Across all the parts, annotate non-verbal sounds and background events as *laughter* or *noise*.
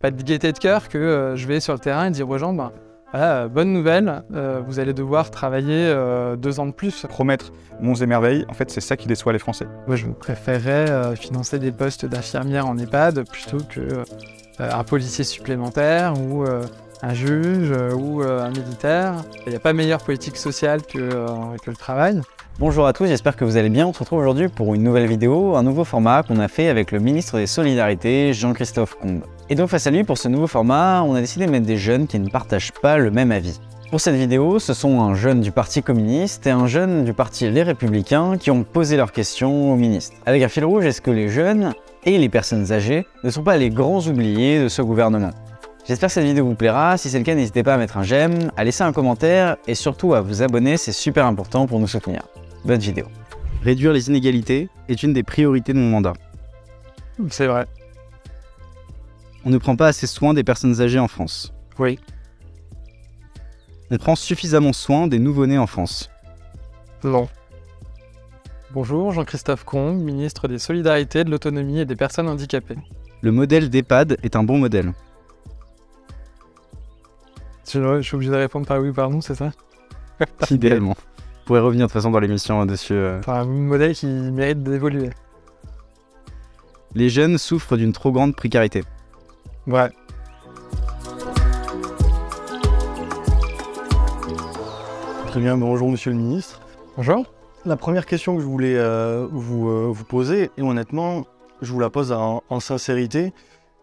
pas de gaieté de cœur que euh, je vais sur le terrain et dire aux gens, ben, voilà, bonne nouvelle, euh, vous allez devoir travailler euh, deux ans de plus. Promettre monts et merveilles, en fait, c'est ça qui déçoit les Français. Moi, je préférerais euh, financer des postes d'infirmière en EHPAD plutôt que euh, un policier supplémentaire ou euh, un juge euh, ou euh, un militaire. Il n'y a pas meilleure politique sociale que, euh, que le travail. Bonjour à tous, j'espère que vous allez bien. On se retrouve aujourd'hui pour une nouvelle vidéo, un nouveau format qu'on a fait avec le ministre des Solidarités, Jean-Christophe Combe. Et donc face à lui, pour ce nouveau format, on a décidé de mettre des jeunes qui ne partagent pas le même avis. Pour cette vidéo, ce sont un jeune du Parti communiste et un jeune du Parti Les Républicains qui ont posé leurs questions au ministre. Avec un fil rouge, est-ce que les jeunes et les personnes âgées ne sont pas les grands oubliés de ce gouvernement? J'espère que cette vidéo vous plaira, si c'est le cas n'hésitez pas à mettre un j'aime, à laisser un commentaire et surtout à vous abonner, c'est super important pour nous soutenir. Bonne vidéo. Réduire les inégalités est une des priorités de mon mandat. C'est vrai. On ne prend pas assez soin des personnes âgées en France. Oui. On prend suffisamment soin des nouveau-nés en France. Non. Bonjour, Jean-Christophe Combe, ministre des Solidarités, de l'Autonomie et des Personnes handicapées. Le modèle d'EHPAD est un bon modèle. Je, je suis obligé de répondre par oui ou par non, c'est ça? *laughs* Idéalement. Pourrez revenir de toute façon dans l'émission dessus. euh. Enfin, un modèle qui mérite d'évoluer. Les jeunes souffrent d'une trop grande précarité. Ouais. Très bien, bonjour Monsieur le Ministre. Bonjour. La première question que je voulais euh, vous, euh, vous poser, et honnêtement, je vous la pose en, en sincérité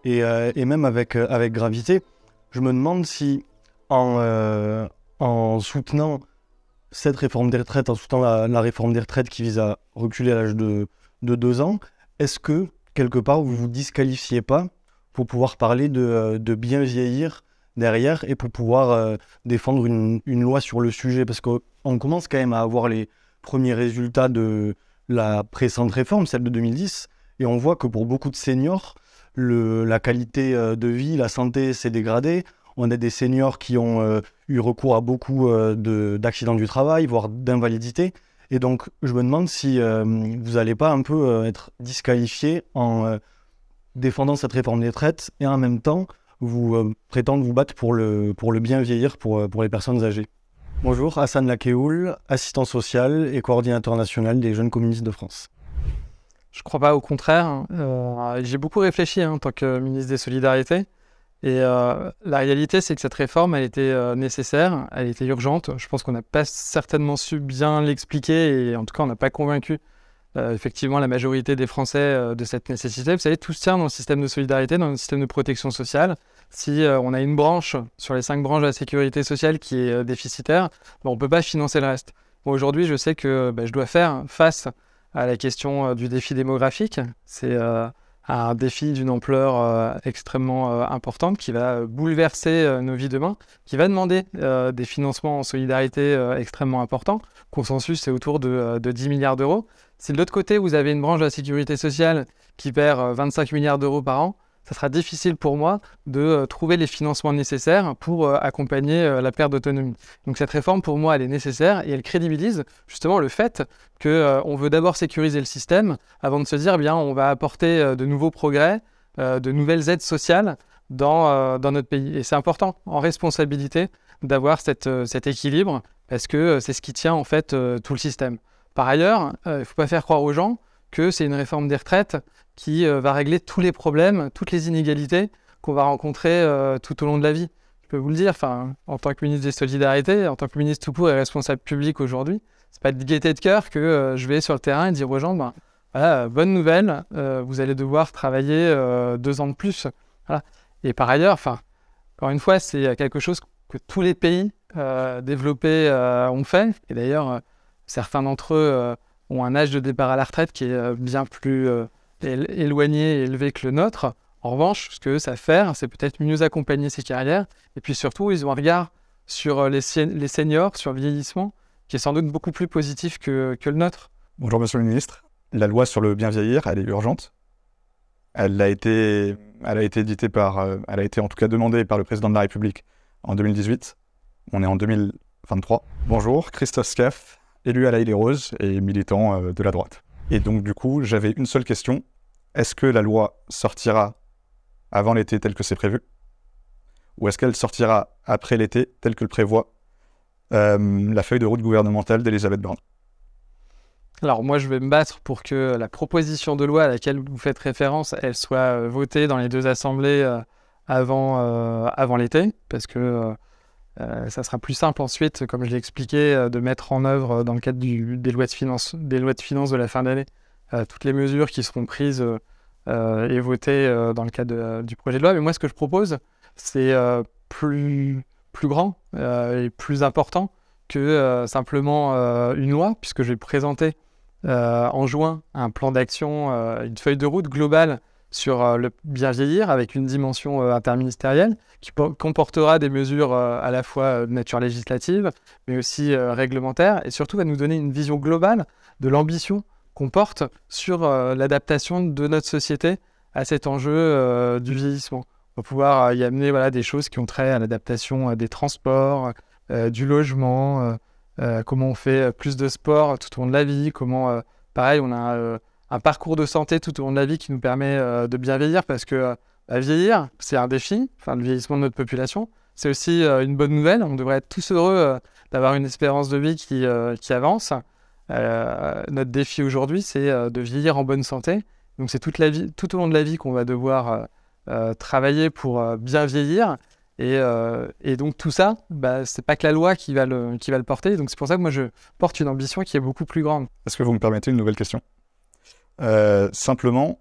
et, euh, et même avec, euh, avec gravité, je me demande si en, euh, en soutenant cette réforme des retraites, en soutenant la, la réforme des retraites qui vise à reculer à l'âge de, de deux ans, est-ce que quelque part vous vous disqualifiez pas pour pouvoir parler de, euh, bien vieillir derrière et pour pouvoir euh, défendre une, loi sur le sujet? Parce qu'on commence quand même à avoir les premiers résultats de la précédente réforme, celle de 2010, et on voit que pour beaucoup de seniors, la qualité euh, de vie, la santé s'est dégradée. On a des seniors qui ont euh, eu recours à beaucoup euh, de- d'accidents du travail, voire d'invalidité. Et donc, je me demande si euh, vous n'allez pas un peu être disqualifié en défendant cette réforme des retraites et en même temps vous prétendre vous battre pour le, pour le bien vieillir pour, pour les personnes âgées. Bonjour, Hassan Lakeoul, assistant social et coordinateur national des jeunes communistes de France. Je crois pas, au contraire. hein. J'ai beaucoup réfléchi hein, en tant que ministre des Solidarités. Et euh, la réalité, c'est que cette réforme, elle était euh, nécessaire, elle était urgente. Je pense qu'on n'a pas certainement su bien l'expliquer et en tout cas, on n'a pas convaincu euh, effectivement la majorité des Français de cette nécessité. Vous savez, tout se tient dans le système de solidarité, dans le système de protection sociale. Si on a une branche sur les cinq branches de la sécurité sociale qui est déficitaire, ben, on ne peut pas financer le reste. Aujourd'hui, je sais que ben, je dois faire face à la question du défi démographique. C'est un défi d'une ampleur euh, extrêmement euh, importante qui va euh, bouleverser nos vies demain, qui va demander des financements en solidarité extrêmement importants. Consensus, c'est autour de, de 10 milliards d'euros. Si de l'autre côté, vous avez une branche de la sécurité sociale qui perd euh, 25 milliards d'euros par an, ça sera difficile pour moi de euh, trouver les financements nécessaires pour euh, accompagner euh, la perte d'autonomie. Donc cette réforme, pour moi, elle est nécessaire et elle crédibilise justement le fait que euh, on veut d'abord sécuriser le système avant de se dire, eh bien, on va apporter de nouveaux progrès, de nouvelles aides sociales dans, dans notre pays. Et c'est important, en responsabilité, d'avoir cet équilibre parce que c'est ce qui tient en fait tout le système. Par ailleurs, il ne faut pas faire croire aux gens que c'est une réforme des retraites qui euh, va régler tous les problèmes, toutes les inégalités qu'on va rencontrer euh, tout au long de la vie. Je peux vous le dire, en tant que ministre des Solidarités, en tant que ministre tout court et responsable public aujourd'hui, c'est pas de gaieté de cœur que euh, je vais sur le terrain et dire aux gens, ben, voilà, bonne nouvelle, vous allez devoir travailler deux ans de plus. Et par ailleurs, encore une fois, c'est quelque chose que tous les pays développés ont fait. Et d'ailleurs, certains d'entre eux ont un âge de départ à la retraite qui est euh, bien plus euh, él- éloigné et élevé que le nôtre. En revanche, ce que ça faire, c'est peut-être mieux accompagner ces carrières. Et puis surtout, ils ont un regard sur euh, les, sen- les seniors, sur le vieillissement, qui est sans doute beaucoup plus positif que, que le nôtre. Bonjour Monsieur le Ministre. La loi sur le bien vieillir, elle est urgente. Elle a été, elle a été éditée par, elle a été en tout cas demandée par le président de la République en 2018. On est en 2023. Bonjour, Christophe Scaff, élu à la Île-et-Rose et militant euh, de la droite. Et donc du coup, j'avais une seule question. Est-ce que la loi sortira avant l'été tel que c'est prévu? Ou est-ce qu'elle sortira après l'été tel que le prévoit euh, la feuille de route gouvernementale d'Elisabeth Borne? Alors moi, je vais me battre pour que la proposition de loi à laquelle vous faites référence, elle soit euh, votée dans les deux assemblées avant, avant l'été, parce que ça sera plus simple ensuite, comme je l'ai expliqué, de mettre en œuvre dans le cadre des, lois de lois de finances de la fin d'année toutes les mesures qui seront prises et votées dans le cadre du projet de loi. Mais moi, ce que je propose, c'est plus, plus grand et plus important que simplement une loi, puisque je vais présenter euh, en juin un plan d'action, euh, une feuille de route globale sur euh, le bien vieillir avec une dimension interministérielle qui comportera des mesures à la fois de nature législative mais aussi réglementaire et surtout va nous donner une vision globale de l'ambition qu'on porte sur l'adaptation de notre société à cet enjeu du vieillissement. On va pouvoir y amener voilà, des choses qui ont trait à l'adaptation des transports, du logement, euh, comment on fait plus de sport tout au long de la vie, comment, euh, pareil, on a euh, un parcours de santé tout au long de la vie qui nous permet de bien vieillir parce que bah, vieillir, c'est un défi, enfin, le vieillissement de notre population. C'est aussi une bonne nouvelle. On devrait être tous heureux d'avoir une espérance de vie qui, qui avance. notre défi aujourd'hui, c'est de vieillir en bonne santé. Donc, c'est toute la vie, tout au long de la vie qu'on va devoir travailler pour bien vieillir. Euh, et, donc tout ça, bah, c'est pas que la loi qui va le, qui va le porter. Donc c'est pour ça que moi je porte une ambition qui est beaucoup plus grande. Est-ce que vous me permettez une nouvelle question? Euh, Simplement,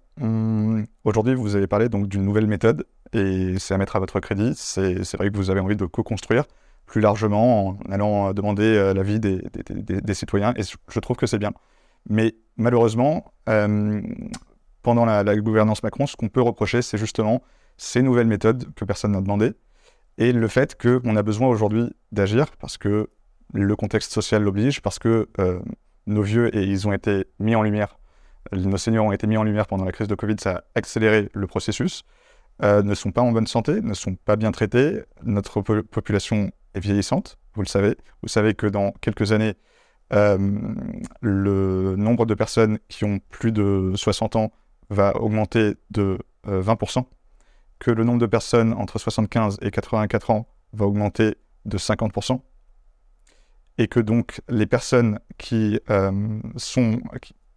aujourd'hui vous avez parlé donc d'une nouvelle méthode et c'est à mettre à votre crédit. C'est vrai que vous avez envie de co-construire plus largement en allant demander euh, l'avis des, des, citoyens et je trouve que c'est bien. Mais malheureusement, pendant la, gouvernance Macron, ce qu'on peut reprocher, c'est justement ces nouvelles méthodes que personne n'a demandé et le fait qu'on a besoin aujourd'hui d'agir parce que le contexte social l'oblige, parce que euh, nos vieux, et ils ont été mis en lumière, nos seniors ont été mis en lumière pendant la crise de Covid, ça a accéléré le processus, euh, ne sont pas en bonne santé, ne sont pas bien traités, notre population est vieillissante, vous le savez. Vous savez que dans quelques années, euh, le nombre de personnes qui ont plus de 60 ans va augmenter de 20% que le nombre de personnes entre 75 et 84 ans va augmenter de 50%, et que donc les personnes qui euh, sont,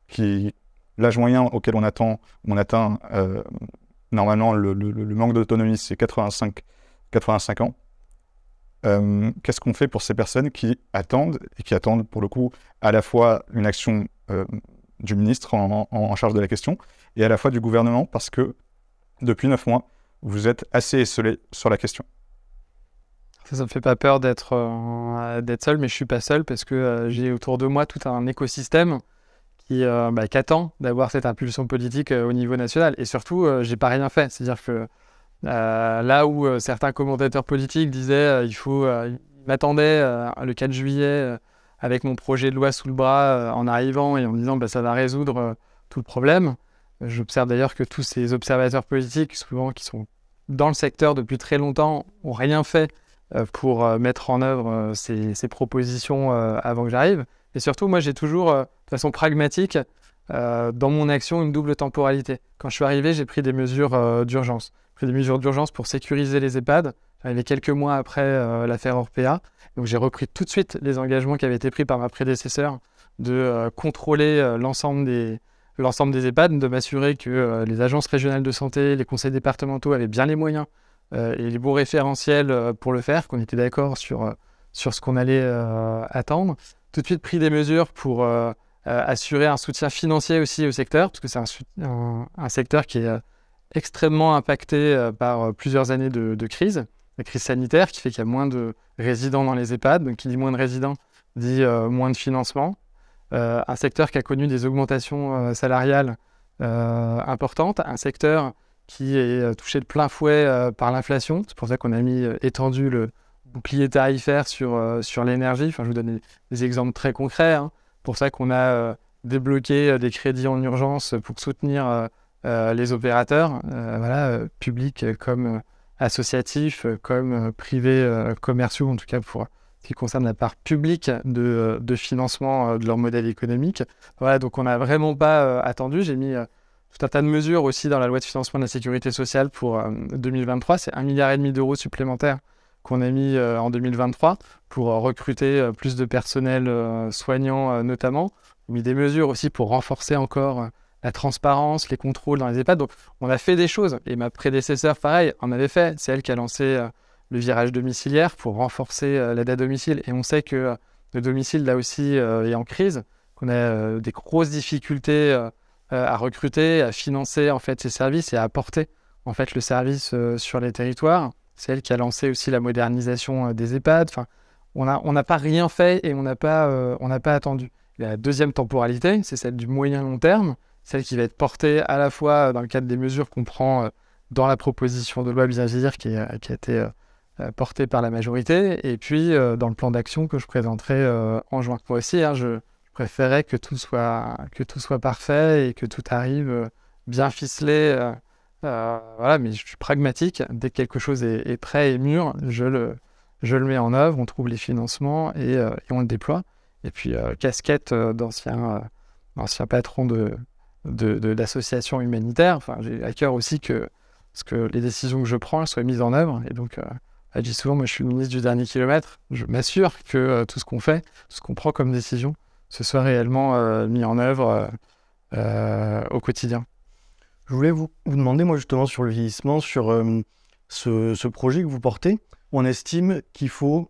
qui, l'âge moyen auquel on attend, on atteint euh, normalement le, manque d'autonomie, c'est 85, 85 ans. Euh, qu'est-ce qu'on fait pour ces personnes qui attendent et qui attendent pour le coup à la fois une action du ministre en, charge de la question et à la fois du gouvernement parce que depuis 9 mois, vous êtes assez esselé sur la question. Ça ne me fait pas peur d'être euh, seul, mais je suis pas seul parce que euh, j'ai autour de moi tout un écosystème qui, euh, bah, attend d'avoir cette impulsion politique au niveau national. Et surtout, j'ai pas rien fait. C'est-à-dire que là où certains commentateurs politiques disaient il faut, m'attendaient le 4 juillet avec mon projet de loi sous le bras en arrivant et en disant bah, ça va résoudre tout le problème. J'observe d'ailleurs que tous ces observateurs politiques, souvent qui sont dans le secteur depuis très longtemps, n'ont rien fait euh, pour euh, mettre en œuvre euh, ces, propositions avant que j'arrive. Et surtout, moi, j'ai toujours, de façon pragmatique, dans mon action, une double temporalité. Quand je suis arrivé, j'ai pris des mesures d'urgence. J'ai pris des mesures d'urgence pour sécuriser les EHPAD. J'arrivais quelques mois après l'affaire Orpea. Donc, j'ai repris tout de suite les engagements qui avaient été pris par ma prédécesseur de contrôler l'ensemble des, l'ensemble des EHPAD, de m'assurer que euh, les agences régionales de santé, les conseils départementaux avaient bien les moyens euh, et les bons référentiels euh, pour le faire, qu'on était d'accord sur, sur ce qu'on allait attendre. Tout de suite pris des mesures pour assurer un soutien financier aussi au secteur, parce que c'est un, secteur qui est extrêmement impacté par plusieurs années de, de, crise. La crise sanitaire qui fait qu'il y a moins de résidents dans les EHPAD, donc qui dit moins de résidents dit moins de financement. Euh, un secteur qui a connu des augmentations euh, salariales euh, importantes, un secteur qui est touché de plein fouet par l'inflation. C'est pour ça qu'on a mis étendu le bouclier tarifaire sur, sur l'énergie. Enfin, je vous donne des, exemples très concrets. Hein. pour ça qu'on a débloqué des crédits en urgence pour soutenir les opérateurs, voilà, publics comme associatifs, comme privés commerciaux, en tout cas pour qui concerne la part publique de, euh, de financement euh, de leur modèle économique. Voilà, donc on n'a vraiment pas euh, attendu. J'ai mis tout un tas de mesures aussi dans la loi de financement de la sécurité sociale pour 2023. C'est un milliard et demi d'euros supplémentaires qu'on a mis en 2023 pour recruter plus de personnel soignant notamment. On a mis des mesures aussi pour renforcer encore la transparence, les contrôles dans les EHPAD. Donc, on a fait des choses. Et ma prédécesseur, pareil, en avait fait. C'est elle qui a lancé euh, le virage domiciliaire pour renforcer euh, l'aide à domicile. Et on sait que euh, le domicile, là aussi, est en crise, qu'on a des grosses difficultés à recruter, à financer en fait ces services et à apporter en fait le service sur les territoires. C'est elle qui a lancé aussi la modernisation des EHPAD. Enfin, on n'a pas rien fait et on n'a pas, on pas attendu. La deuxième temporalité, c'est celle du moyen long terme celle qui va être portée à la fois dans le cadre des mesures qu'on prend euh, dans la proposition de loi bien vieillir qui, a été euh, euh, portée par la majorité, et puis dans le plan d'action que je présenterai en juin. Moi aussi, hein, je, préférais que tout, soit, que tout soit parfait et que tout arrive bien ficelé. Voilà, mais je suis pragmatique. Dès que quelque chose est, prêt et mûr, je le, je le mets en œuvre, on trouve les financements et, et on le déploie. Et puis, casquette d'ancien patron de, d'associations humanitaires. Enfin, j'ai à cœur aussi que, que les décisions que je prends soient mises en œuvre. Et donc, euh, je dis souvent, moi je suis le ministre du dernier kilomètre. Je m'assure que euh, tout ce qu'on fait, ce qu'on prend comme décision, ce soit réellement euh, mis en œuvre au quotidien. Je voulais vous, demander, moi justement, sur le vieillissement, sur ce, ce, projet que vous portez. On estime qu'il faut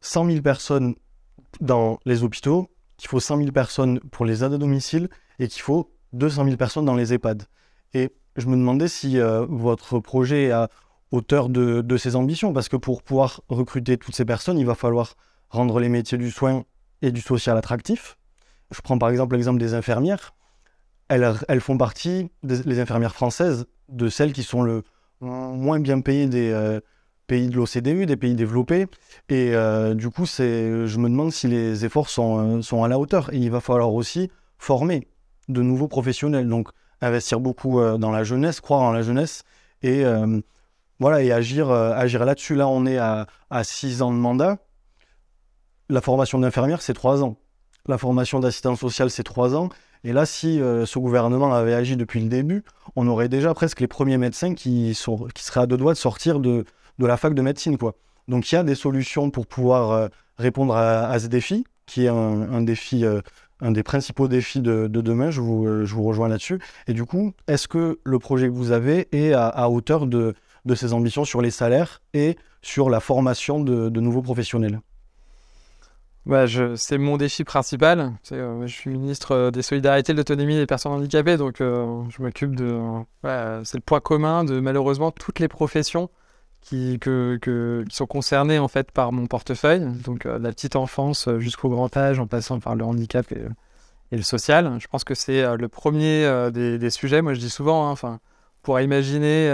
100 000 personnes dans les hôpitaux, qu'il faut 100 000 personnes pour les aides à domicile et qu'il faut 200 000 personnes dans les EHPAD. Et je me demandais si euh, votre projet est à hauteur de, de, ses ambitions, parce que pour pouvoir recruter toutes ces personnes, il va falloir rendre les métiers du soin et du social attractifs. Je prends par exemple l'exemple des infirmières. Elles, font partie, des, les infirmières françaises, de celles qui sont le moins bien payées des euh, pays de l'OCDE, des pays développés. Et euh, du coup, je me demande si les efforts sont, sont à la hauteur. Et il va falloir aussi former de nouveaux professionnels. Donc, investir beaucoup euh, dans la jeunesse, croire en la jeunesse et, euh, voilà, et agir, euh, agir là-dessus. Là, on est à, à six ans de mandat. La formation d'infirmière, c'est trois ans. La formation d'assistant social, c'est trois ans. Et là, si ce gouvernement avait agi depuis le début, on aurait déjà presque les premiers médecins qui, seraient à deux doigts de sortir de, la fac de médecine. Donc il y a des solutions pour pouvoir répondre à, ce défi, qui est un, un des principaux défis de, demain. Je vous, euh, rejoins là-dessus. Et du coup, est-ce que le projet que vous avez est à, hauteur de ces ambitions sur les salaires et sur la formation de, nouveaux professionnels? Bah, c'est mon défi principal. Euh, je suis ministre euh, des solidarités, de l'autonomie des personnes handicapées, donc je m'occupe de. c'est le point commun de malheureusement toutes les professions qui, sont concernés en fait par mon portefeuille, donc euh, la petite enfance euh, jusqu'au grand âge, en passant par le handicap et, le social. Je pense que c'est euh, le premier des, sujets. Moi, je dis souvent, hein, enfin, pour imaginer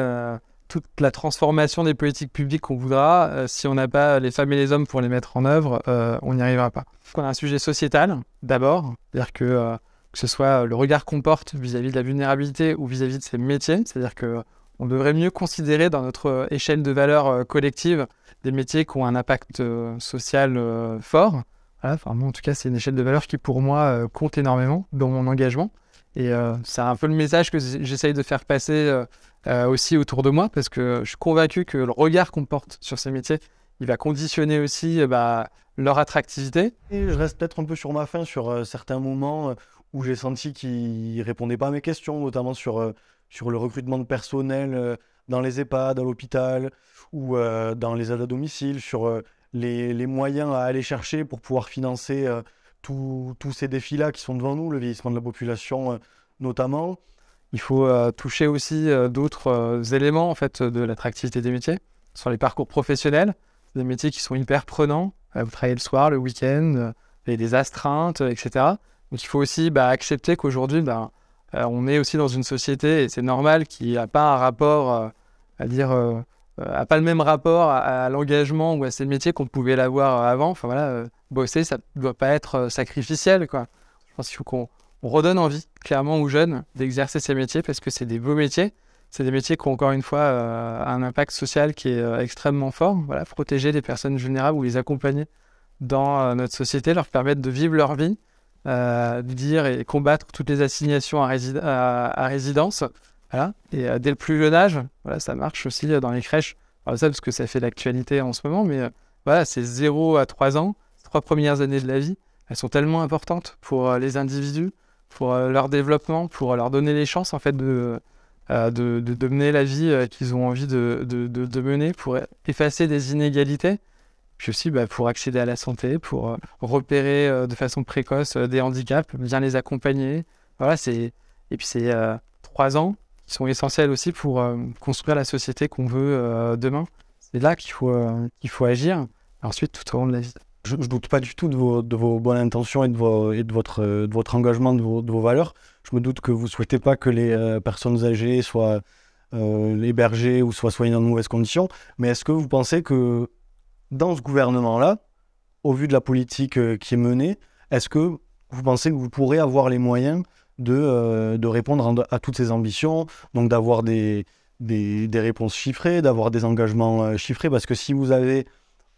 toute la transformation des politiques publiques qu'on voudra, si on n'a pas les femmes et les hommes pour les mettre en œuvre, on n'y arrivera pas. On a un sujet sociétal d'abord, c'est-à-dire que que ce soit le regard qu'on porte vis-à-vis de la vulnérabilité ou vis-à-vis -vis de ces métiers, c'est-à-dire que on devrait mieux considérer dans notre euh, échelle de valeur euh, collective des métiers qui ont un impact euh, social fort. enfin, en tout cas, c'est une échelle de valeur qui, pour moi, compte énormément dans mon engagement. Et c'est un peu le message que j'essaye de faire passer aussi autour de moi, parce que je suis convaincu que le regard qu'on porte sur ces métiers, il va conditionner aussi bah, leur attractivité. Je reste peut-être un peu sur ma fin sur certains moments où j'ai senti qu'ils répondaient pas à mes questions, notamment sur sur le recrutement de personnel euh, dans les EHPAD, à l'hôpital ou euh, dans les aides à domicile, sur euh, les, moyens à aller chercher pour pouvoir financer tous ces défis-là qui sont devant nous, le vieillissement de la population notamment. Il faut toucher aussi d'autres éléments en fait de l'attractivité des métiers, sur les parcours professionnels, des métiers qui sont hyper prenants. vous travaillez le soir, le week-end, avez des astreintes, etc. Donc il faut aussi bah, accepter qu'aujourd'hui, bah, euh, on est aussi dans une société, et c'est normal, qui n'a pas un rapport, euh, à dire, euh, a pas le même rapport à, l'engagement ou à ces métiers qu'on pouvait l'avoir avant. Enfin voilà, bosser, ça ne doit pas être sacrificiel, quoi. Je pense qu'il faut qu'on redonne envie, clairement, aux jeunes d'exercer ces métiers parce que c'est des beaux métiers. C'est des métiers qui ont encore une fois un impact social qui est extrêmement fort. Voilà, protéger les personnes vulnérables ou les accompagner dans notre société, leur permettre de vivre leur vie euh, dire et combattre toutes les assignations à, à- résidence. Voilà. Et euh, dès le plus jeune âge, voilà, ça marche aussi euh, dans les crèches. Alors ça, parce que ça fait l'actualité en ce moment, mais euh, voilà, c'est 0 à 3 ans, trois premières années de la vie, elles sont tellement importantes pour euh, les individus, pour euh, leur développement, pour leur donner les chances en fait de, euh, de, mener la vie euh, qu'ils ont envie de, de, mener, pour effacer des inégalités, puis aussi bah, pour accéder à la santé, pour repérer de façon précoce des handicaps, bien les accompagner. Voilà, c'est et puis c'est trois ans qui sont essentiels aussi pour construire la société qu'on veut demain. C'est là qu'il faut qu'il faut agir. Ensuite, tout au long de la vie. Je, je doute pas du tout de vos, bonnes intentions et de, votre, engagement, de vos, valeurs. Je me doute que vous souhaitez pas que les euh, personnes âgées soient euh, hébergées ou soient soignées dans de mauvaises conditions. Mais est-ce que vous pensez que dans ce gouvernement-là, au vu de la politique euh, qui est menée, est-ce que vous pensez que vous pourrez avoir les moyens de, répondre à toutes ces ambitions, donc d'avoir des, réponses chiffrées, d'avoir des engagements chiffrés? Parce que si vous avez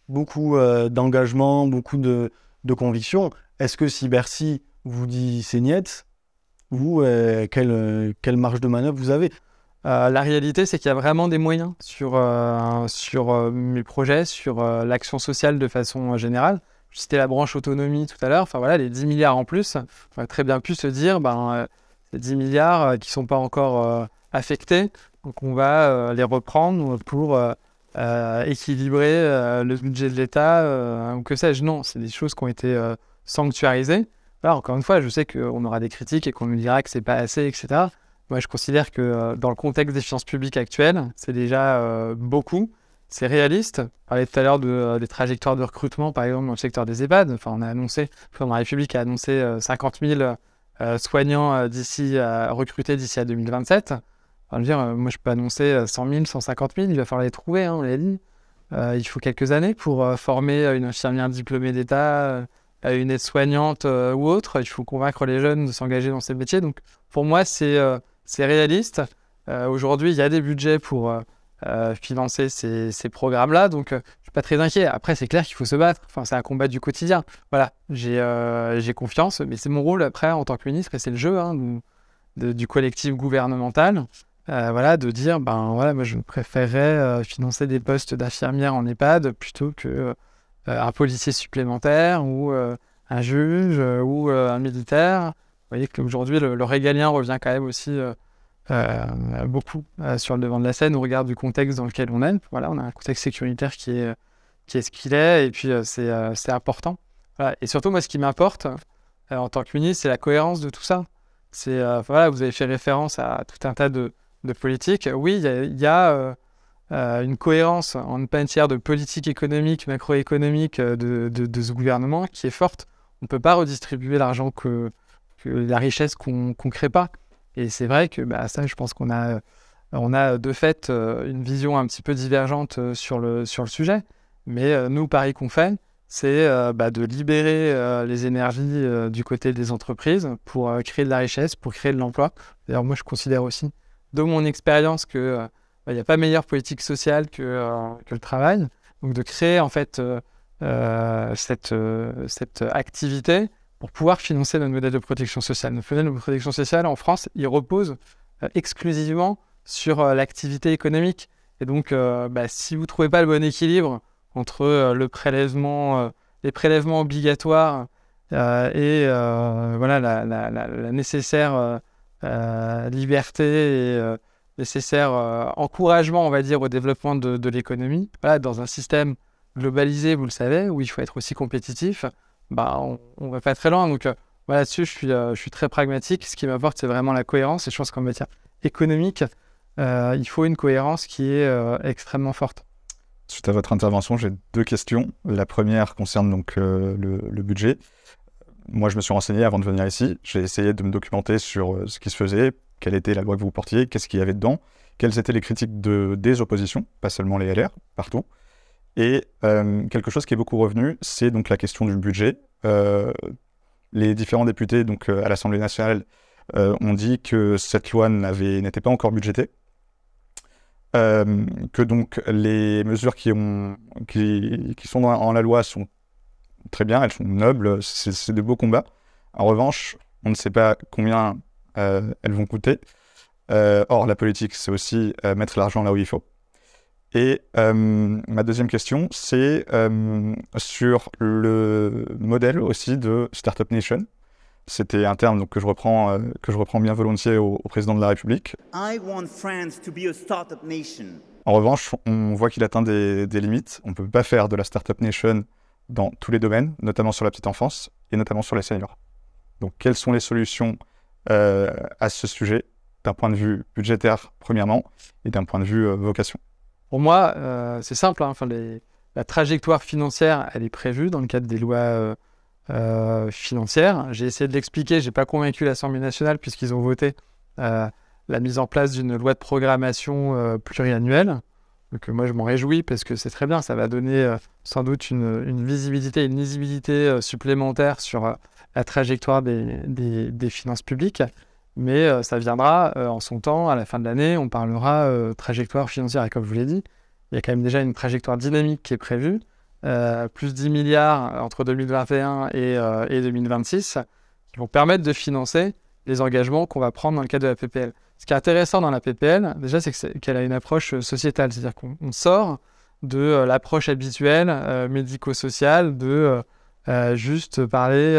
beaucoup euh, d'engagement, beaucoup de, de conviction. Est-ce que si Bercy vous dit c'est niet, vous, euh, quelle, euh, quelle marge de manœuvre vous avez? Euh, la réalité, c'est qu'il y a vraiment des moyens sur, sur mes projets, sur l'action sociale de façon générale. Je citais la branche autonomie tout à l'heure. Enfin voilà, les 10 milliards en plus, on aurait très bien pu se dire, ben, ces 10 milliards qui ne sont pas encore affectés, donc on va les reprendre pour euh, équilibrer euh, le budget de l'État, euh, ou que sais-je. Non, c'est des choses qui ont été sanctuarisées. Encore une fois, je sais qu'on aura des critiques et qu'on nous dira que c'est pas assez, etc. Moi, je considère que dans le contexte des finances publiques actuelles, c'est déjà beaucoup. C'est réaliste. On parlait tout à l'heure de, des trajectoires de recrutement, par exemple, dans le secteur des EHPAD. Enfin, on a annoncé, de la République a annoncé euh, 50 000 euh, soignants d'ici à recruter d'ici à 2027. Enfin, je veux dire, euh, moi, je peux annoncer euh, 100 000, 150 000. Il va falloir les trouver, hein, on. Euh, il faut quelques années pour euh, former une infirmière diplômée d'État, une aide-soignante ou autre. Il faut convaincre les jeunes de s'engager dans ces métiers. Donc, pour moi, c'est réaliste. Aujourd'hui, il y a des budgets pour financer ces, programmes-là, donc je suis pas très inquiet. Après, c'est clair qu'il faut se battre. Enfin, c'est un combat du quotidien. Voilà, j'ai confiance, mais c'est mon rôle après en tant que ministre et c'est le jeu hein, du collectif gouvernemental. Euh, voilà, de dire, ben voilà, moi je préférerais euh, financer des postes d'infirmière en EHPAD plutôt que euh, un policier supplémentaire ou euh, un juge ou un militaire. Vous voyez qu'aujourd'hui, le, le régalien revient quand même aussi beaucoup sur le devant de la scène au regard du contexte dans lequel on est. Voilà, on a un contexte sécuritaire qui est, qui est ce qu'il est, et puis c'est important. Et surtout, moi, ce qui m'importe en tant que ministre, c'est la cohérence de tout ça. C'est voilà, vous avez fait référence à tout un tas de, de politiques. Oui, il y a, euh, euh, une cohérence en matière de politique économique, macroéconomique euh, de, de, de ce gouvernement qui est forte. On ne peut pas redistribuer l'argent que, la richesse qu'on ne crée pas. Et c'est vrai que bah, ça, je pense qu'on a, on a de fait une vision un petit peu divergente sur, le, sujet. Mais nous, pari qu'on fait, c'est bah, de libérer les énergies du côté des entreprises pour créer de la richesse, pour créer de l'emploi. D'ailleurs, moi, je considère aussi, de mon expérience, que euh, bah, il n'y a pas meilleure politique sociale que, euh, que le travail. Donc, de créer en fait euh, euh, cette, euh, activité pour pouvoir financer notre modèle de protection sociale. Notre modèle de protection sociale en France, il repose euh, exclusivement sur euh, l'activité économique. Et donc, euh, bah, si vous ne trouvez pas le bon équilibre entre euh, euh, les prélèvements obligatoires euh, et euh, voilà, la, nécessaire euh, euh, liberté et euh, nécessaire euh, encouragement, on va dire, au développement de, l'économie, voilà, dans un système globalisé, vous le savez, où il faut être aussi compétitif, bah, on, on va pas très loin. Donc, euh, là-dessus, je suis, euh, très pragmatique. Ce qui m'apporte, c'est vraiment la cohérence. Et je pense qu'en matière économique, euh, il faut une cohérence qui est euh, extrêmement forte. Suite à votre intervention, j'ai deux questions. La première concerne donc euh, le budget. Moi, je me suis renseigné avant de venir ici. J'ai essayé de me documenter sur euh, ce qui se faisait, quelle était la loi que vous portiez, qu'est-ce qu'il y avait dedans, quelles étaient les critiques de, des oppositions, pas seulement les LR, partout. Et euh, quelque chose qui est beaucoup revenu, c'est donc la question du budget. Euh, les différents députés donc, à l'Assemblée nationale ont dit que cette loi n'était pas encore budgétée. Que donc les mesures qui sont dans, en la loi sont très bien, elles sont nobles, c'est de beaux combats. En revanche, on ne sait pas combien euh, elles vont coûter. Euh, or, la politique, c'est aussi euh, mettre l'argent là où il faut. Et ma deuxième question, c'est sur le modèle aussi de Startup Nation. C'était un terme donc, que, je reprends, que je reprends bien volontiers au, au président de la République. I want France to be a startup nation. En revanche, on voit qu'il atteint des, des limites. On ne peut pas faire de la Startup Nation dans tous les domaines, notamment sur la petite enfance et notamment sur les seniors. Donc, quelles sont les solutions euh, à ce sujet d'un point de vue budgétaire, premièrement, et d'un point de vue euh, vocation? Pour moi, euh, c'est simple. hein. La trajectoire financière, elle est prévue dans le cadre des lois financières. J'ai essayé de l'expliquer. J'ai pas convaincu l'Assemblée nationale puisqu'ils ont voté la mise en place d'une loi de programmation pluriannuelle. Donc euh, moi, je m'en réjouis parce que c'est très bien. Ça va donner euh, sans doute une, visibilité, une lisibilité euh, supplémentaire sur la trajectoire des, finances publiques. Mais ça viendra en son temps, à la fin de l'année, on parlera trajectoire financière. Et comme je vous l'ai dit, il y a quand même déjà une trajectoire dynamique qui est prévue, euh, plus 10 milliards entre 2021 et, euh, et 2026, qui vont permettre de financer les engagements qu'on va prendre dans le cadre de la PPL. Ce qui est intéressant dans la PPL, déjà, c'est que c'est- qu'elle a une approche euh, sociétale, c'est-à-dire qu'on on sort de euh, l'approche habituelle euh, médico-sociale de juste parler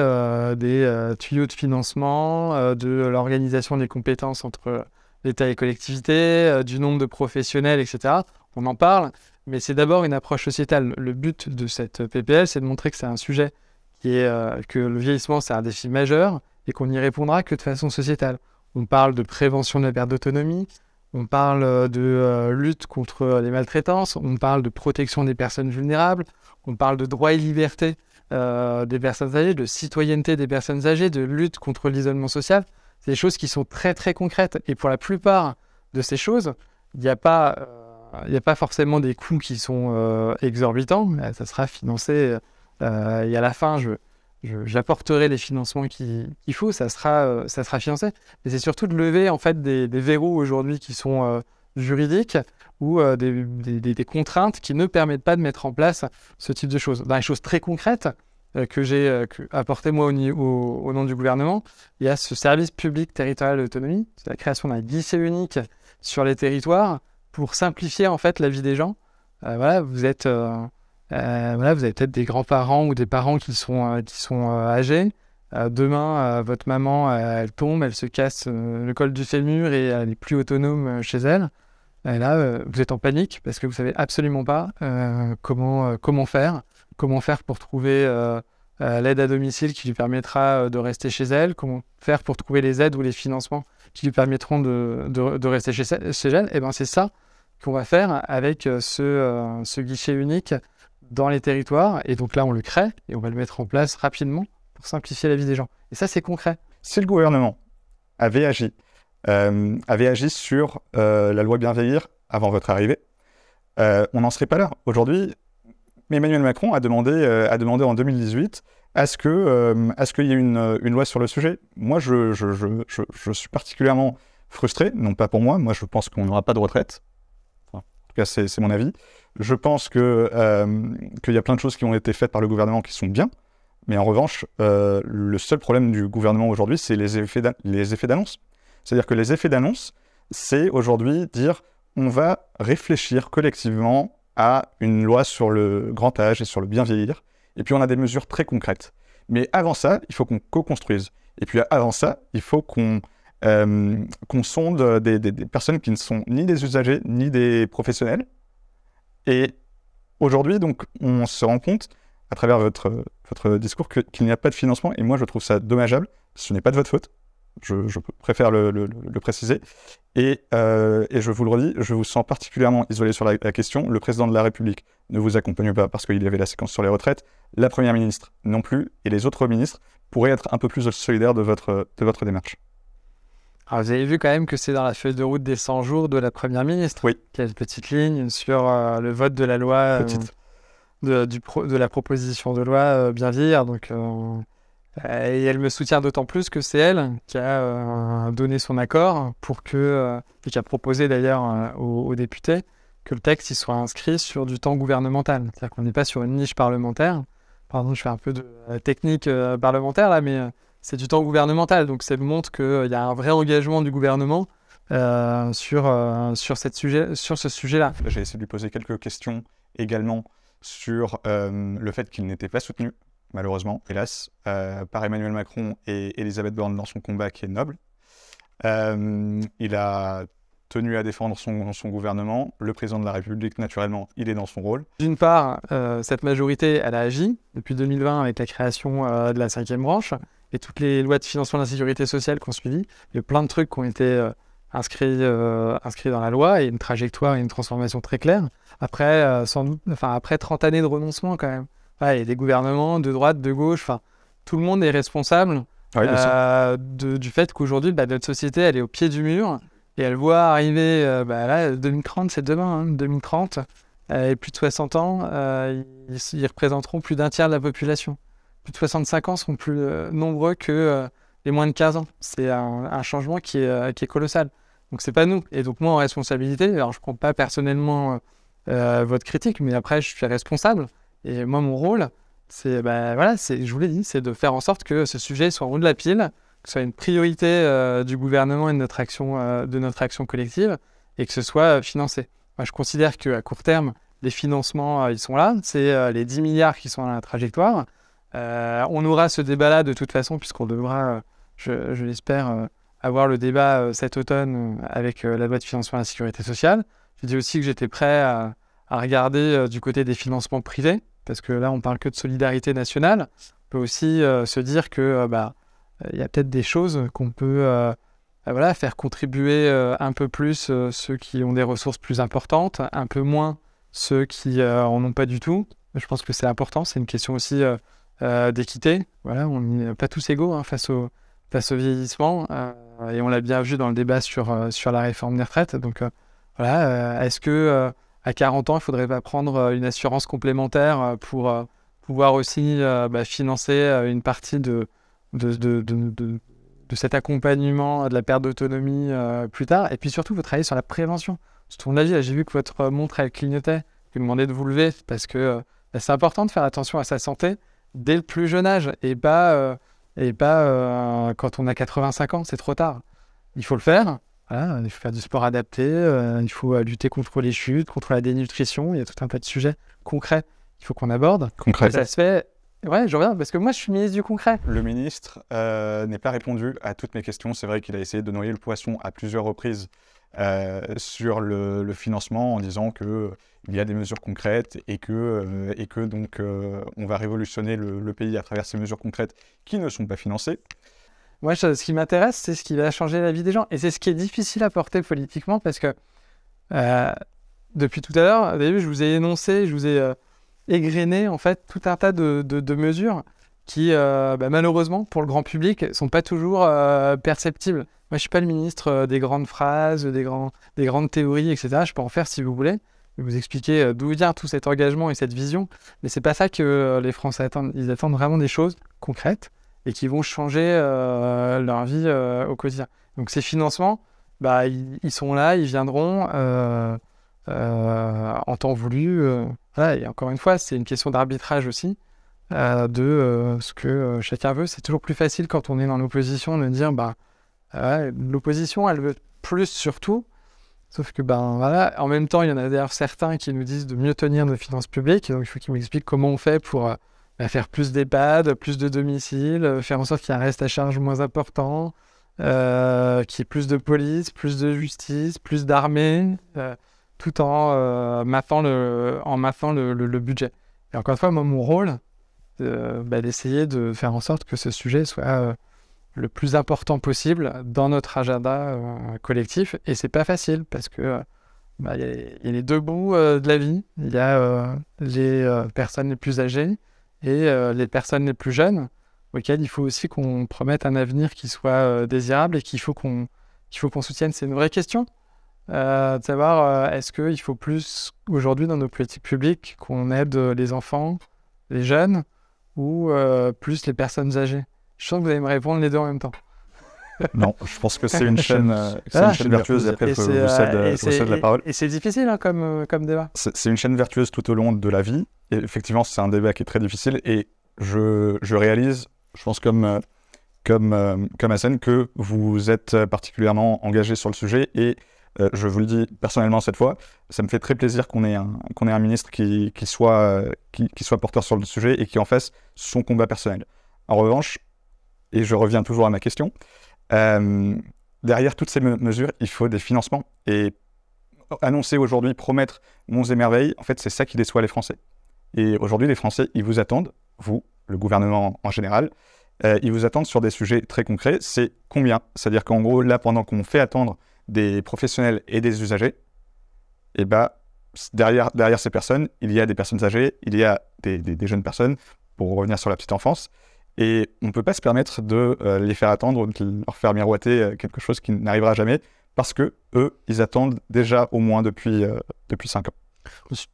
des tuyaux de financement, de l'organisation des compétences entre l'État et les collectivités, du nombre de professionnels, etc. On en parle, mais c'est d'abord une approche sociétale. Le but de cette PPL, c'est de montrer que c'est un sujet qui est que le vieillissement, c'est un défi majeur et qu'on n'y répondra que de façon sociétale. On parle de prévention de la perte d'autonomie, on parle euh, de euh, lutte contre euh, les maltraitances, on parle de protection des personnes vulnérables, on parle de droits et libertés des personnes âgées, de citoyenneté des personnes âgées, de lutte contre l'isolement social. C'est des choses qui sont très très concrètes. Et pour la plupart de ces choses, il n'y a pas, il n'y a pas forcément des coûts qui sont euh, exorbitants. Ça sera financé. euh, et à la fin, je- j'apporterai les financements qui- qu'il faut. Ça sera, euh, ça sera financé. Mais c'est surtout de lever en fait des, verrous aujourd'hui qui sont euh, juridiques ou euh, des, des- contraintes qui ne permettent pas de mettre en place ce type de choses. Dans les choses très concrètes que j'ai apportées moi au, nom du gouvernement, il y a ce service public territorial d'autonomie, la création d'un guichet unique sur les territoires pour simplifier en fait la vie des gens. Voilà, vous êtes, voilà, vous avez peut-être des grands-parents ou des parents qui sont, euh, qui sont euh, âgés. Euh, demain, euh, votre maman, euh, elle tombe, elle se casse euh, le col du fémur et elle n'est plus autonome euh, chez elle. Et là, euh, vous êtes en panique parce que vous savez absolument pas euh, comment, euh, comment faire, comment faire pour trouver euh, euh, l'aide à domicile qui lui permettra euh, de rester chez elle, comment faire pour trouver les aides ou les financements qui lui permettront de, de- rester chez, chez elle? Et ben c'est ça qu'on va faire avec euh, ce, euh, ce guichet unique dans les territoires. Et donc là, on le crée et on va le mettre en place rapidement pour simplifier la vie des gens. Et ça, c'est concret. Si le gouvernement avait agi, euh, avait agi sur euh, la loi bien vieillir avant votre arrivée, euh, on n'en serait pas là. Aujourd'hui, Emmanuel Macron a demandé, a demandé en 2018 à ce qu'il y ait une, loi sur le sujet. Moi, je, je suis particulièrement frustré, non pas pour moi, moi je pense qu'on n'aura pas de retraite. Cas, c'est mon avis. Je pense euh, qu'il y a plein de choses qui ont été faites par le gouvernement qui sont bien, mais en revanche, euh, le seul problème du gouvernement aujourd'hui, c'est les effets d'a- les effets d'annonce. C'est-à-dire que les effets d'annonce, c'est aujourd'hui dire on va réfléchir collectivement à une loi sur le grand âge et sur le bien vieillir, et puis on a des mesures très concrètes. Mais avant ça, il faut qu'on co-construise. Et puis avant ça, il faut qu'on euh, qu'on sonde des, personnes qui ne sont ni des usagers ni des professionnels. Et aujourd'hui, donc, on se rend compte à travers votre, votre discours qu'il n'y a pas de financement. Et moi, je trouve ça dommageable. Ce n'est pas de votre faute. Je, préfère le, préciser. Et, euh, et je vous le redis, je vous sens particulièrement isolé sur la, question. Le président de la République ne vous accompagne pas parce qu'il y avait la séquence sur les retraites. La première ministre non plus. Et les autres ministres pourraient être un peu plus solidaires de votre démarche. Alors, vous avez vu quand même que c'est dans la feuille de route des 100 jours de la Première ministre. Oui. Qu'il y a une petite ligne sur euh, le vote de la loi, euh, de, du pro- de la proposition de loi euh, bien vieillir. Donc, et elle me soutient d'autant plus que c'est elle qui a donné son accord pour que, et qui a proposé d'ailleurs aux, aux députés que le texte il soit inscrit sur du temps gouvernemental. C'est-à-dire qu'on n'est pas sur une niche parlementaire. Pardon, je fais un peu de technique parlementaire là, mais c'est du temps gouvernemental. Donc ça montre qu'il y a un vrai engagement du gouvernement euh, sur, euh, sur, cette sujet, sur ce sujet-là. J'ai essayé de lui poser quelques questions également sur euh, le fait qu'il n'était pas soutenu, malheureusement, hélas, par Emmanuel Macron et Elisabeth Borne dans son combat qui est noble. Il a tenu à défendre son, son gouvernement. Le président de la République, naturellement, il est dans son rôle. D'une part, euh, cette majorité, elle a agi depuis 2020 avec la création euh, de la cinquième branche et toutes les lois de financement de la sécurité sociale qui ont suivi. Il y a plein de trucs qui ont été euh, inscrits, euh, inscrits dans la loi et une trajectoire et une transformation très claire. Après, euh, sans doute, enfin, après 30 années de renoncement quand même. Il y a des gouvernements de droite, de gauche, enfin, tout le monde est responsable Oui, euh, de- du fait qu'aujourd'hui, bah, notre société, elle est au pied du mur et elle voit arriver, euh, bah, là, 2030, c'est demain, hein, 2030, euh, et plus de 60 ans, ils, ils représenteront plus d'un tiers de la population. Plus de 65 ans seront plus euh, nombreux que euh, les moins de 15 ans. C'est un, changement qui est, euh, qui est colossal. Donc c'est pas nous. Et donc moi, en responsabilité, alors je prends pas personnellement votre critique, mais après, je suis responsable. Et moi, mon rôle, c'est, bah, voilà, c'est, je vous l'ai dit, c'est de faire en sorte que ce sujet soit haut de la pile, que ce soit une priorité du gouvernement et de notre action, collective, et que ce soit financé. Moi, je considère qu'à court terme, les financements, ils sont là. C'est les 10 milliards qui sont dans la trajectoire. Euh, on aura ce débat-là de toute façon, puisqu'on devra, euh, je, l'espère, euh, avoir le débat cet automne avec la loi de financement de la sécurité sociale. J'ai dit aussi que j'étais prêt à, à regarder du côté des financements privés, parce que là, on parle que de solidarité nationale. On peut aussi se dire que bah, y a peut-être des choses qu'on peut euh, voilà, faire contribuer un peu plus ceux qui ont des ressources plus importantes, un peu moins ceux qui en ont pas du tout. Je pense que c'est important, c'est une question aussi euh, d'équité. Voilà, on n'est pas tous égaux hein, face, au, vieillissement, euh, et on l'a bien vu dans le débat sur, euh, la réforme des retraites. Donc voilà, est-ce que à 40 ans, il faudrait pas prendre une assurance complémentaire pour pouvoir aussi bah, financer une partie de, cet accompagnement de la perte d'autonomie plus tard? Et puis surtout, vous travaillez sur la prévention. Sur ton avis, j'ai vu que votre montre, elle clignotait. Je vous demandais de vous lever parce que bah, c'est important de faire attention à sa santé dès le plus jeune âge et pas, euh, et pas euh, quand on a 85 ans, c'est trop tard. Il faut le faire. Voilà, il faut faire du sport adapté, euh, il faut lutter contre les chutes, contre la dénutrition. Il y a tout un tas de sujets concrets qu'il faut qu'on aborde. Concret. Et ça se fait. Ouais, je reviens parce que moi, je suis ministre du concret. Le ministre euh, n'est pas répondu à toutes mes questions. C'est vrai qu'il a essayé de noyer le poisson à plusieurs reprises euh, sur le, financement en disant que il y a des mesures concrètes et que, euh, et que donc euh, on va révolutionner le, pays à travers ces mesures concrètes qui ne sont pas financées. Moi, ce qui m'intéresse, c'est ce qui va changer la vie des gens. Et c'est ce qui est difficile à porter politiquement parce que euh, depuis tout à l'heure, au début, je vous ai énoncé, je vous ai euh, égrené en fait tout un tas de, mesures qui, euh, bah, malheureusement, pour le grand public, sont pas toujours euh, perceptibles. Moi, je suis pas le ministre euh, des grandes phrases, des, grandes théories, etc. Je peux en faire si vous voulez. Vous expliquer euh, d'où vient tout cet engagement et cette vision. Mais c'est pas ça que euh, les Français attendent. Ils attendent vraiment des choses concrètes et qui vont changer leur vie au quotidien. Donc ces financements, bah, ils, sont là, ils viendront en temps voulu. Et encore une fois, c'est une question d'arbitrage aussi, de ce que chacun veut. C'est toujours plus facile quand on est dans l'opposition de dire, bah, ouais, l'opposition, elle veut plus surtout. Sauf que, ben voilà, en même temps, il y en a d'ailleurs certains qui nous disent de mieux tenir nos finances publiques. Donc il faut qu'ils m'expliquent comment on fait pour... euh, bah, faire plus d'EHPAD, plus de domiciles, euh, faire en sorte qu'il y ait un reste à charge moins important, euh, qu'il y ait plus de police, plus de justice, plus d'armée, tout en maffant le, en maffant le, budget. Et encore une fois, moi, mon rôle, bah, d'essayer de faire en sorte que ce sujet soit le plus important possible dans notre agenda euh, collectif. Et c'est pas facile parce que euh, bah, y, les deux bouts euh, de la vie. Il y a euh, les personnes les plus âgées et les personnes les plus jeunes auxquelles il faut aussi qu'on promette un avenir qui soit désirable et qu'il faut qu'on qu'il faut qu'on soutienne. C'est une vraie question de savoir est-ce qu'il faut plus aujourd'hui dans nos politiques publiques qu'on aide les enfants, les jeunes ou plus les personnes âgées? Je sens que vous allez me répondre les deux en même temps. *laughs* Non, je pense que c'est une *laughs* chaîne, euh, c'est Ah, une chaîne vertueuse. Et après, Et je c'est, vous cède, euh, et je vous c'est- cède la parole. et c'est difficile hein, comme, euh, comme débat. C'est une chaîne vertueuse tout au long de la vie. Et effectivement, c'est un débat qui est très difficile. Et je, je réalise, je pense comme, comme, comme Hassan que vous êtes particulièrement engagé sur le sujet et euh, je vous le dis personnellement cette fois, ça me fait très plaisir qu'on ait, un, qu'on ait un ministre qui, qui soit, qui, qui soit porteur sur le sujet et qui en fasse son combat personnel. En revanche, et je reviens toujours à ma question, euh, derrière toutes ces me- mesures, il faut des financements. Et annoncer aujourd'hui, promettre monts et merveilles, en fait, c'est ça qui déçoit les Français. Et aujourd'hui, les Français, ils vous attendent, vous, le gouvernement en général, euh, ils vous attendent sur des sujets très concrets. C'est combien? C'est-à-dire qu'en gros, là, pendant qu'on fait attendre des professionnels et des usagers, et ben, derrière, ces personnes, il y a des personnes âgées, il y a des jeunes personnes, pour revenir sur la petite enfance, et on ne peut pas se permettre de euh, les faire attendre, de leur faire miroiter euh, quelque chose qui n'arrivera jamais, parce que eux, ils attendent déjà au moins depuis, euh, depuis 5 ans.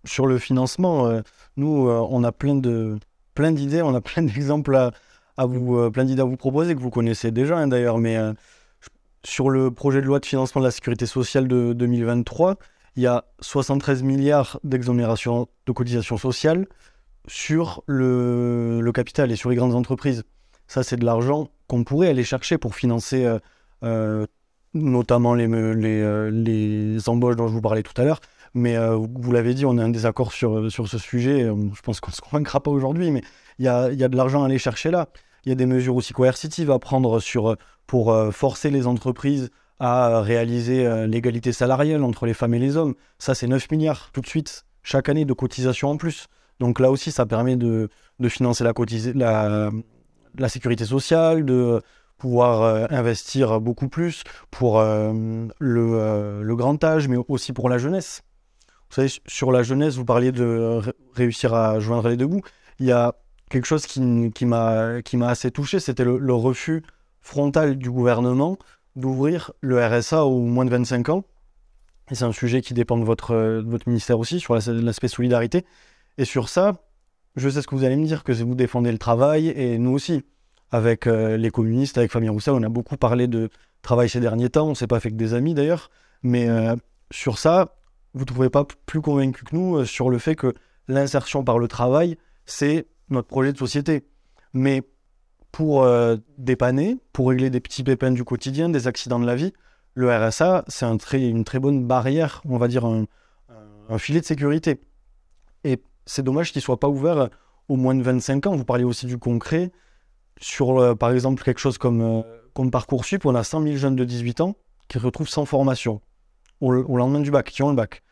Sur le financement, nous, on a plein de plein d'idées, on a *laughs* plein d'exemples à, vous, plein d'idées à vous proposer que vous connaissez déjà hein, d'ailleurs. Mais sur le projet de loi de financement de la sécurité sociale de 2023, il y a 73 milliards d'exonération de cotisations sociales sur le, capital et sur les grandes entreprises. Ça, c'est de l'argent qu'on pourrait aller chercher pour financer euh, euh, notamment les, euh, les embauches dont je vous parlais tout à l'heure. Mais vous l'avez dit, on a un désaccord sur, sur ce sujet. Je pense qu'on ne se convaincra pas aujourd'hui, mais il y a, y a de l'argent à aller chercher là. Il y a des mesures aussi coercitives à prendre sur, pour forcer les entreprises à réaliser l'égalité salariale entre les femmes et les hommes. Ça, c'est 9 milliards tout de suite, chaque année de cotisation en plus. Donc là aussi, ça permet de, financer la, la, la sécurité sociale, de pouvoir euh, investir beaucoup plus pour euh, le, euh, le grand âge, mais aussi pour la jeunesse. Vous savez, sur la jeunesse, vous parliez de ré- réussir à joindre les deux bouts. Il y a quelque chose qui, m'a assez touché, c'était le, refus frontal du gouvernement d'ouvrir le RSA aux moins de 25 ans. Et c'est un sujet qui dépend de votre, ministère aussi, sur la- l'aspect solidarité. Et sur ça, je sais ce que vous allez me dire, que vous défendez le travail, et nous aussi. Avec euh, les communistes, avec Fabien Roussel, on a beaucoup parlé de travail ces derniers temps, on ne s'est pas fait que des amis d'ailleurs. Mais euh, sur ça, vous ne trouvez pas plus convaincu que nous euh, sur le fait que l'insertion par le travail, c'est notre projet de société. Mais pour dépanner, pour régler des petits pépins du quotidien, des accidents de la vie, le RSA, c'est une très bonne barrière, on va dire un- un filet de sécurité. Et c'est dommage qu'il ne soit pas ouvert aux moins de 25 ans. Vous parliez aussi du concret. Sur, euh, par exemple, quelque chose comme, euh, comme Parcoursup, on a 100 000 jeunes de 18 ans qui se retrouvent sans formation au, au lendemain du bac, qui ont le bac.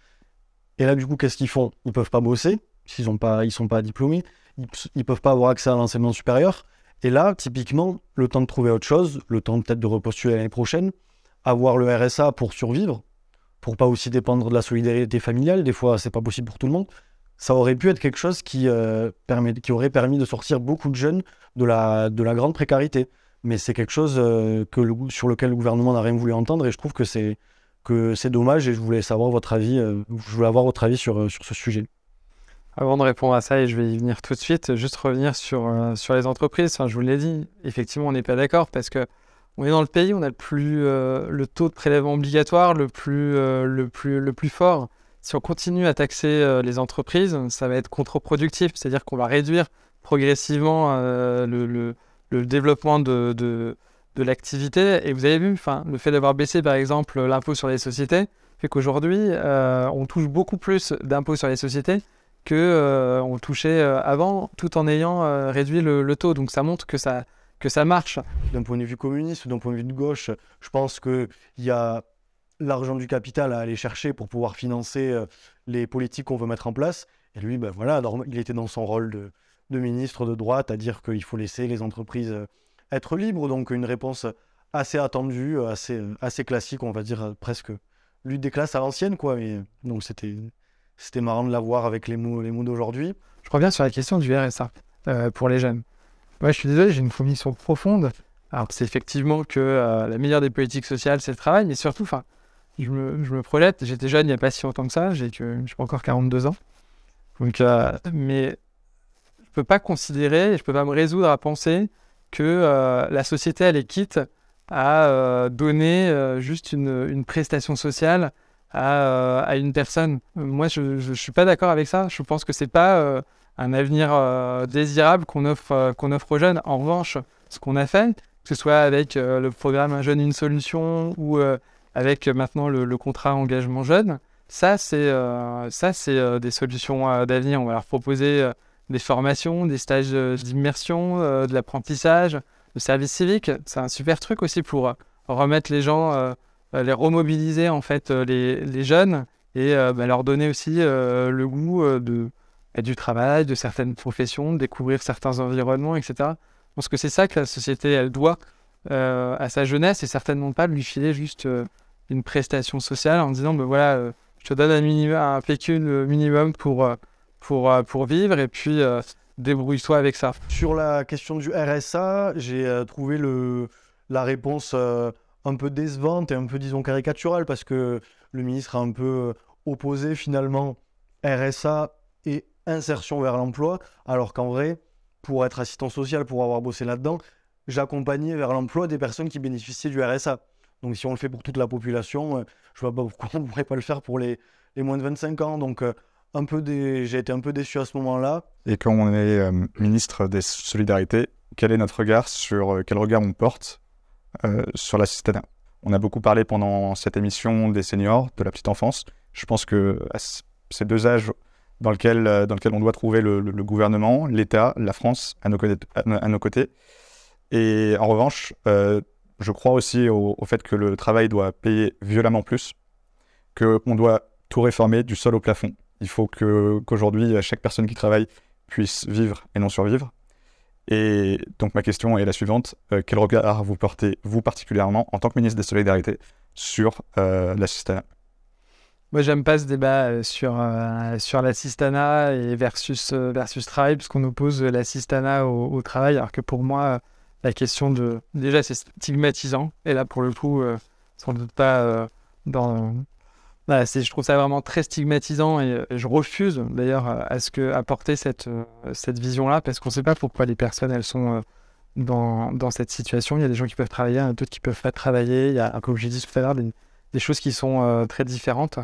Et là, du coup, qu'est-ce qu'ils font? Ils peuvent pas bosser, s'ils ne sont pas diplômés, ils, ne peuvent pas avoir accès à l'enseignement supérieur. Et là, typiquement, le temps de trouver autre chose, le temps peut-être de repostuler l'année prochaine, avoir le RSA pour survivre, pour pas aussi dépendre de la solidarité familiale, des fois, c'est pas possible pour tout le monde. Ça aurait pu être quelque chose qui, euh, qui aurait permis de sortir beaucoup de jeunes de la, de la grande précarité. Mais c'est quelque chose euh, sur lequel le gouvernement n'a rien voulu entendre et je trouve que c'est dommage et je voulais savoir votre avis, euh, je voulais avoir votre avis sur, ce sujet. Avant de répondre à ça, et je vais y venir tout de suite, juste revenir sur, les entreprises. Enfin, je vous l'ai dit, effectivement, on n'est pas d'accord parce que on est dans le pays, on a le plus le taux de prélèvement obligatoire le plus fort. Si on continue à taxer euh, les entreprises, ça va être contre-productif, c'est-à-dire qu'on va réduire progressivement euh, le, développement de, l'activité. Et vous avez vu, le fait d'avoir baissé par exemple l'impôt sur les sociétés fait qu'aujourd'hui, euh, on touche beaucoup plus d'impôts sur les sociétés que euh, on touchait avant, tout en ayant réduit le, taux. Donc ça montre que ça, que ça marche. D'un point de vue communiste d'un point de vue de gauche, je pense qu'il y a l'argent du capital à aller chercher pour pouvoir financer euh, les politiques qu'on veut mettre en place. Et lui, ben voilà, il était dans son rôle de, ministre de droite à dire qu'il faut laisser les entreprises euh, être libres. Donc une réponse assez attendue, euh, assez, classique, on va dire presque lutte des classes à l'ancienne, donc c'était, c'était marrant de la voir avec les mots, les mots d'aujourd'hui. Je reviens sur la question du RSA pour les jeunes. Moi, je suis désolé, j'ai une conviction profonde. Alors, c'est effectivement que la meilleure des politiques sociales, c'est le travail, mais surtout, enfin, je me, je projette. J'étais jeune il n'y a pas si longtemps que ça, j'ai je pas encore 42 ans. Donc, euh, mais je peux pas considérer, je peux pas me résoudre à penser que euh, la société, elle est quitte à euh, donner juste une, prestation sociale à, une personne. Moi, je ne suis pas d'accord avec ça. Je pense que c'est pas un avenir désirable qu'on offre, qu'on offre aux jeunes. En revanche, ce qu'on a fait, que ce soit avec le programme Un jeune, une solution ou avec maintenant le, contrat engagement jeune. Ça, c'est ça, c'est des solutions d'avenir. On va leur proposer des formations, des stages d'immersion, de l'apprentissage, le service civique. C'est un super truc aussi pour remettre les gens, les remobiliser en fait les, les jeunes et bah, leur donner aussi le goût de du travail, de certaines professions, de découvrir certains environnements, etc. Je pense que c'est ça que la société, elle doit euh, à sa jeunesse et certainement pas lui filer juste euh, une prestation sociale en disant, ben voilà, euh, je te donne un, minimum, pécule minimum pour, pour, pour vivre et puis débrouille-toi avec ça. Sur la question du RSA, j'ai trouvé le, la réponse un peu décevante et un peu, disons, caricaturale parce que le ministre a un peu opposé finalement RSA et insertion vers l'emploi, alors qu'en vrai, pour être assistant social, pour avoir bossé là-dedans, j'accompagnais vers l'emploi des personnes qui bénéficiaient du RSA. Donc si on le fait pour toute la population, euh, je vois pas pourquoi on ne pourrait pas le faire pour les, les moins de 25 ans. Donc euh, un peu j'ai été un peu déçu à ce moment-là. Et quand on est euh, ministre des Solidarités, quel est notre regard sur quel regard on porte sur l'assistanat On a beaucoup parlé pendant cette émission des seniors, de la petite enfance. Je pense que ces deux âges dans lequel, euh, dans lequel on doit trouver le, gouvernement, l'État, la France à nos, côtés, à nos, côtés. Et en revanche, je crois aussi au, fait que le travail doit payer violemment plus, qu'on doit tout réformer du sol au plafond. Il faut qu'aujourd'hui, chaque personne qui travaille puisse vivre et non survivre. Et donc ma question est la suivante. Euh, quel regard vous portez, vous particulièrement, en tant que ministre des Solidarités, sur euh, l'assistanat? Moi, j'aime pas ce débat euh, sur, euh, l'assistanat et versus, euh, versus travail, parce qu'on oppose l'assistanat au, travail, alors que pour moi, la question de. Déjà, c'est stigmatisant, et là, pour le coup, sans doute pas dans. je trouve ça vraiment très stigmatisant et je refuse d'ailleurs à ce que apporter cette, cette vision-là parce qu'on ne sait pas pourquoi les personnes elles sont dans, dans, cette situation. Il y a des gens qui peuvent travailler, d'autres qui peuvent pas travailler. Il y a, comme j'ai dit tout à l'heure, des, choses qui sont très différentes.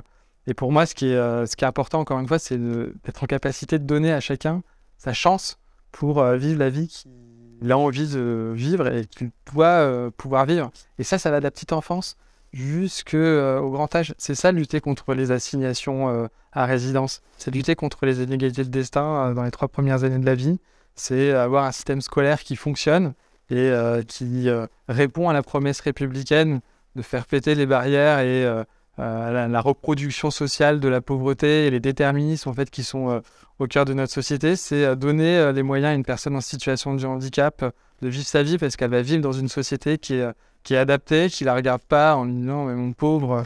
Et pour moi, ce qui est, euh, ce qui est important, encore une fois, c'est d'être en capacité de donner à chacun sa chance pour euh, vivre la vie qu'il a envie de vivre et qu'il doit euh, pouvoir vivre. Et ça, ça va de la petite enfance jusqu'au grand âge. C'est ça, lutter contre les assignations à résidence. C'est lutter contre les inégalités de destin dans les trois premières années de la vie. C'est avoir un système scolaire qui fonctionne et qui répond à la promesse républicaine de faire péter les barrières et euh, la, reproduction sociale de la pauvreté et les déterminismes en fait qui sont euh, au cœur de notre société, c'est euh, donner les moyens à une personne en situation de handicap de vivre sa vie parce qu'elle va vivre dans une société qui est, qui est adaptée, qui la regarde pas en lui disant mais mon pauvre,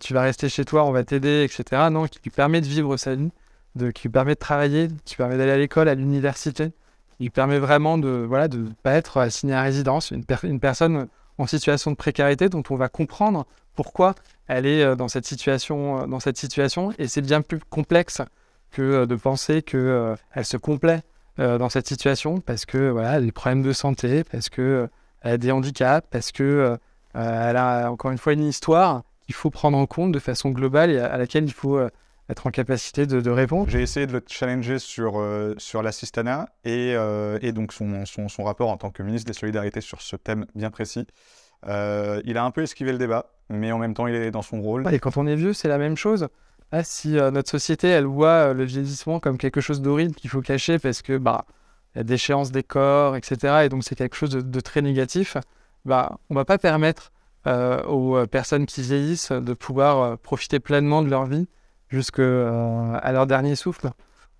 tu vas rester chez toi, on va t'aider, etc. Non, qui lui permet de vivre sa vie, qui lui permet de travailler, qui lui permet d'aller à l'école, à l'université, lui permet vraiment de voilà de pas être assigné à résidence, une, une personne en situation de précarité dont on va comprendre pourquoi elle est euh, dans cette situation, euh, dans cette situation et c'est bien plus complexe que euh, de penser qu'elle elle se complaît dans cette situation parce que voilà, a des problèmes de santé, parce que elle a des handicaps, parce que elle a encore une fois une histoire qu'il faut prendre en compte de façon globale et à, laquelle il faut être en capacité de, répondre. J'ai essayé de le challenger sur, sur et, et, donc son, son, son, rapport en tant que ministre des Solidarités sur ce thème bien précis. Euh, il a un peu esquivé le débat, mais en même temps, il est dans son rôle. Et quand on est vieux, c'est la même chose. Ah, si euh, notre société, elle voit euh, le vieillissement comme quelque chose d'horrible qu'il faut cacher parce que bah, y a déchéance des corps, etc. Et donc c'est quelque chose de, très négatif. Bah, on va pas permettre aux personnes qui vieillissent de pouvoir profiter pleinement de leur vie jusqu'à leur dernier souffle.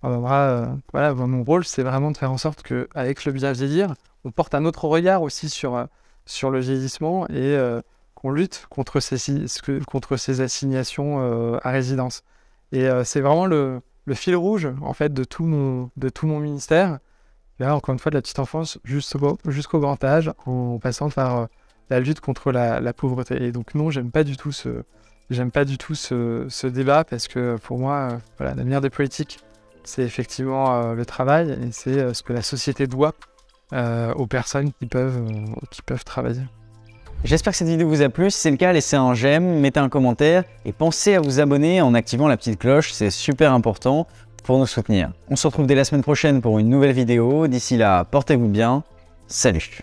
voilà, mon rôle, c'est vraiment de faire en sorte qu'avec le bien vieillir, on porte un autre regard aussi sur sur le vieillissement et euh, qu'on lutte contre ces, contre ces assignations euh, à résidence. Et euh, c'est vraiment le, fil rouge en fait de tout mon, de tout mon ministère. Là, encore une fois, de la petite enfance jusqu'au jusqu'au grand âge, en passant par la lutte contre la, la, pauvreté. Et donc non, j'aime pas du tout ce, j'aime pas du tout ce, ce, débat parce que pour moi, voilà, l'avenir des politiques, c'est effectivement le travail et c'est ce que la société doit euh, aux personnes qui peuvent, euh, qui peuvent travailler. J'espère que cette vidéo vous a plu. Si c'est le cas, laissez un j'aime, mettez un commentaire et pensez à vous abonner en activant la petite cloche. C'est super important pour nous soutenir. On se retrouve dès la semaine prochaine pour une nouvelle vidéo. D'ici là, portez-vous bien. Salut